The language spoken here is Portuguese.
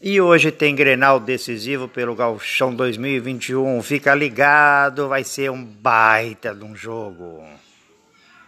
E hoje tem Grenal decisivo pelo Galchão 2021. Fica ligado, vai ser um baita de um jogo.